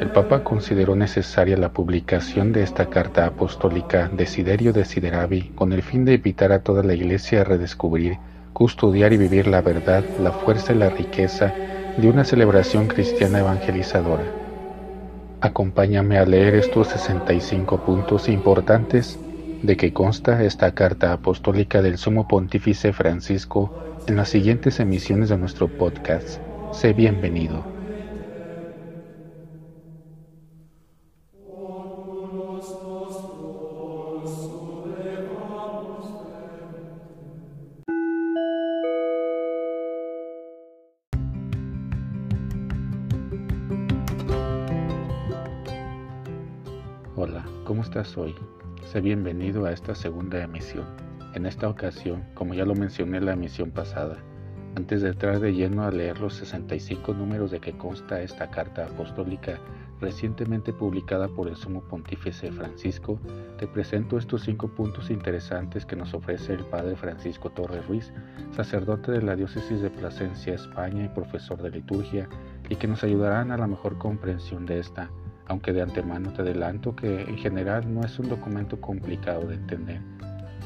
El Papa consideró necesaria la publicación de esta carta apostólica Desiderio Desideravi con el fin de invitar a toda la Iglesia a redescubrir, custodiar y vivir la verdad, la fuerza y la riqueza de una celebración cristiana evangelizadora. Acompáñame a leer estos 65 puntos importantes de que consta esta carta apostólica del Sumo Pontífice Francisco en las siguientes emisiones de nuestro podcast. Sé bienvenido. Hola, ¿cómo estás hoy? Sé bienvenido a esta segunda emisión. En esta ocasión, como ya lo mencioné en la emisión pasada, antes de entrar de lleno a leer los 65 números de que consta esta carta apostólica recientemente publicada por el Sumo Pontífice Francisco, te presento estos cinco puntos interesantes que nos ofrece el Padre Francisco Torres Ruiz, sacerdote de la Diócesis de Plasencia, España y profesor de liturgia, y que nos ayudarán a la mejor comprensión de esta aunque de antemano te adelanto que en general no es un documento complicado de entender.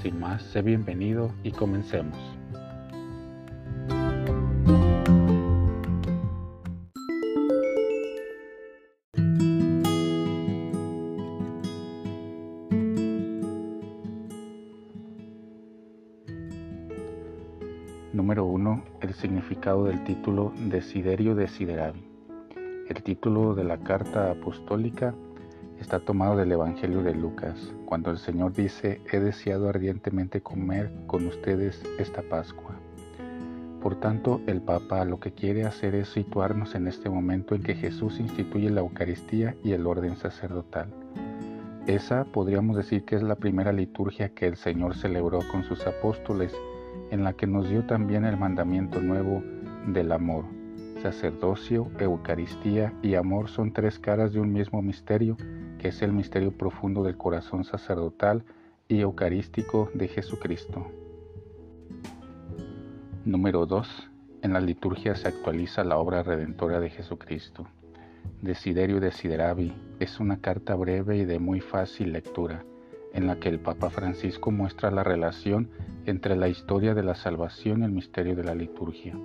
Sin más, sé bienvenido y comencemos. Número 1. El significado del título Desiderio Desideravi. El título de la carta apostólica está tomado del Evangelio de Lucas, cuando el Señor dice, he deseado ardientemente comer con ustedes esta Pascua. Por tanto, el Papa lo que quiere hacer es situarnos en este momento en que Jesús instituye la Eucaristía y el orden sacerdotal. Esa podríamos decir que es la primera liturgia que el Señor celebró con sus apóstoles, en la que nos dio también el mandamiento nuevo del amor sacerdocio, Eucaristía y amor son tres caras de un mismo misterio, es el misterio profundo del corazón sacerdotal y eucarístico de Jesucristo. Número 2. En la liturgia se actualiza la obra redentora de Jesucristo. Desiderio Desideravi es una carta breve y de muy fácil lectura, en la que el Papa Francisco muestra la relación entre la historia de la salvación y el misterio de la liturgia.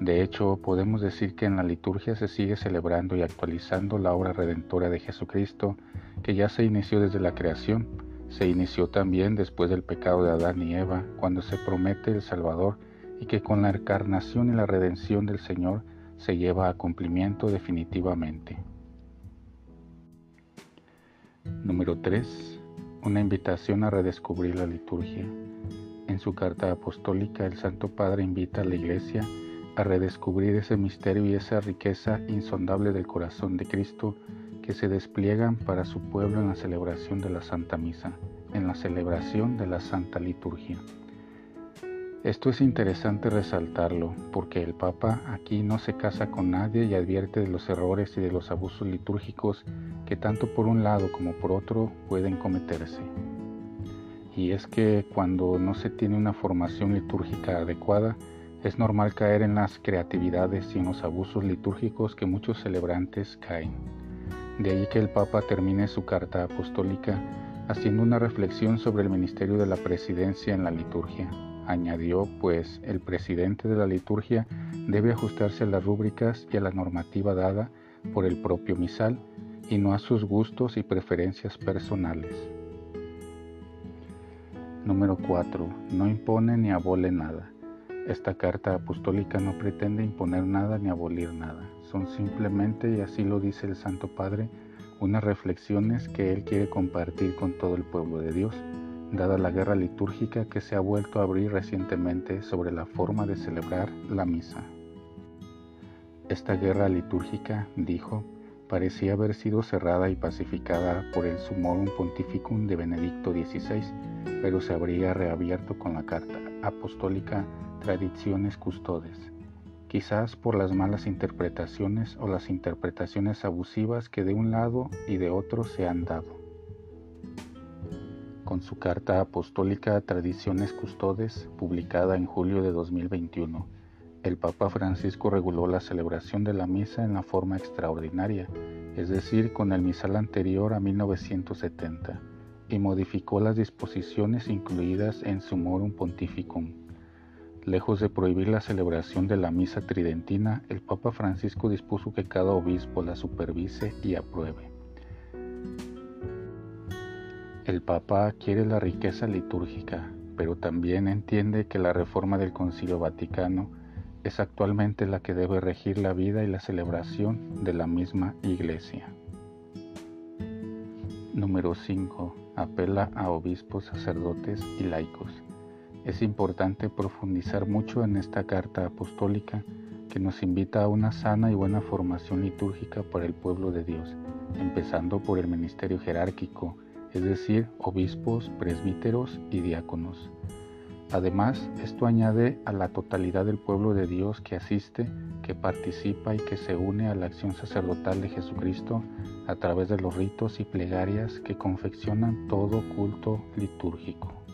De hecho, podemos decir que en la liturgia se sigue celebrando y actualizando la obra redentora de Jesucristo, que ya se inició desde la creación, se inició también después del pecado de Adán y Eva, cuando se promete el Salvador y que con la encarnación y la redención del Señor se lleva a cumplimiento definitivamente. Número 3. Una invitación a redescubrir la liturgia. En su carta apostólica, el Santo Padre invita a la Iglesia a redescubrir ese misterio y esa riqueza insondable del corazón de Cristo que se despliegan para su pueblo en la celebración de la Santa Misa, en la celebración de la Santa Liturgia. Esto es interesante resaltarlo porque el Papa aquí no se casa con nadie y advierte de los errores y de los abusos litúrgicos que tanto por un lado como por otro pueden cometerse. Y es que cuando no se tiene una formación litúrgica adecuada, es normal caer en las creatividades y en los abusos litúrgicos que muchos celebrantes caen. De ahí que el Papa termine su carta apostólica haciendo una reflexión sobre el ministerio de la presidencia en la liturgia. Añadió, pues, el presidente de la liturgia debe ajustarse a las rúbricas y a la normativa dada por el propio misal y no a sus gustos y preferencias personales. Número 4. No impone ni abole nada. Esta carta apostólica no pretende imponer nada ni abolir nada. Son simplemente, y así lo dice el Santo Padre, unas reflexiones que Él quiere compartir con todo el pueblo de Dios, dada la guerra litúrgica que se ha vuelto a abrir recientemente sobre la forma de celebrar la misa. Esta guerra litúrgica, dijo, parecía haber sido cerrada y pacificada por el Sumorum Pontificum de Benedicto XVI, pero se habría reabierto con la carta apostólica tradiciones custodes, quizás por las malas interpretaciones o las interpretaciones abusivas que de un lado y de otro se han dado. Con su carta apostólica Tradiciones Custodes, publicada en julio de 2021, el Papa Francisco reguló la celebración de la misa en la forma extraordinaria, es decir, con el misal anterior a 1970, y modificó las disposiciones incluidas en Sumorum Pontificum. Lejos de prohibir la celebración de la misa tridentina, el Papa Francisco dispuso que cada obispo la supervise y apruebe. El Papa quiere la riqueza litúrgica, pero también entiende que la reforma del Concilio Vaticano es actualmente la que debe regir la vida y la celebración de la misma Iglesia. Número 5. Apela a obispos, sacerdotes y laicos. Es importante profundizar mucho en esta carta apostólica que nos invita a una sana y buena formación litúrgica para el pueblo de Dios, empezando por el ministerio jerárquico, es decir, obispos, presbíteros y diáconos Además, esto añade a la totalidad del pueblo de Dios que asiste, que participa y que se une a la acción sacerdotal de Jesucristo a través de los ritos y plegarias que confeccionan todo culto litúrgico.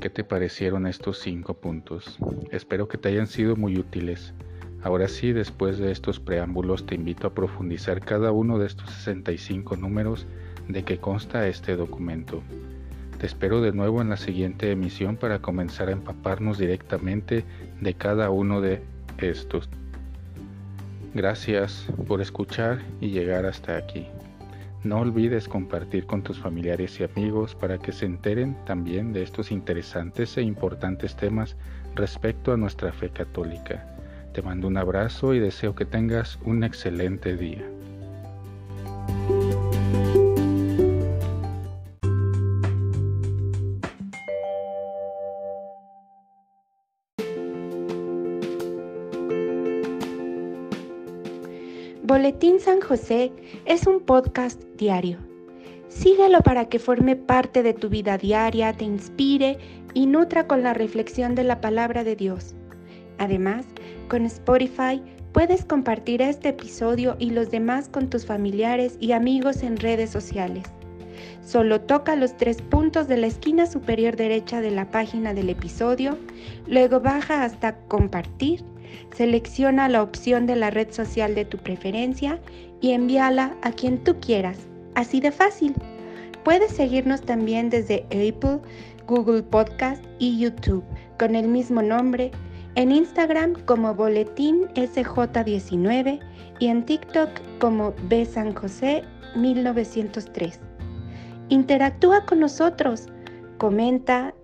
¿Qué te parecieron estos cinco puntos? Espero que te hayan sido muy útiles. Ahora sí, después de estos preámbulos, te invito a profundizar cada uno de estos 65 números de que consta este documento. Te espero de nuevo en la siguiente emisión para comenzar a empaparnos directamente de cada uno de estos. Gracias por escuchar y llegar hasta aquí. No olvides compartir con tus familiares y amigos para que se enteren también de estos interesantes e importantes temas respecto a nuestra fe católica. Te mando un abrazo y deseo que tengas un excelente día. Boletín San José es un podcast diario. Síguelo para que forme parte de tu vida diaria, te inspire y nutra con la reflexión de la palabra de Dios. Además, con Spotify puedes compartir este episodio y los demás con tus familiares y amigos en redes sociales. Solo toca los tres puntos de la esquina superior derecha de la página del episodio, luego baja hasta compartir Selecciona la opción de la red social de tu preferencia y envíala a quien tú quieras. Así de fácil. Puedes seguirnos también desde Apple, Google Podcast y YouTube con el mismo nombre, en Instagram como Boletín SJ19 y en TikTok como B San José 1903. Interactúa con nosotros, comenta,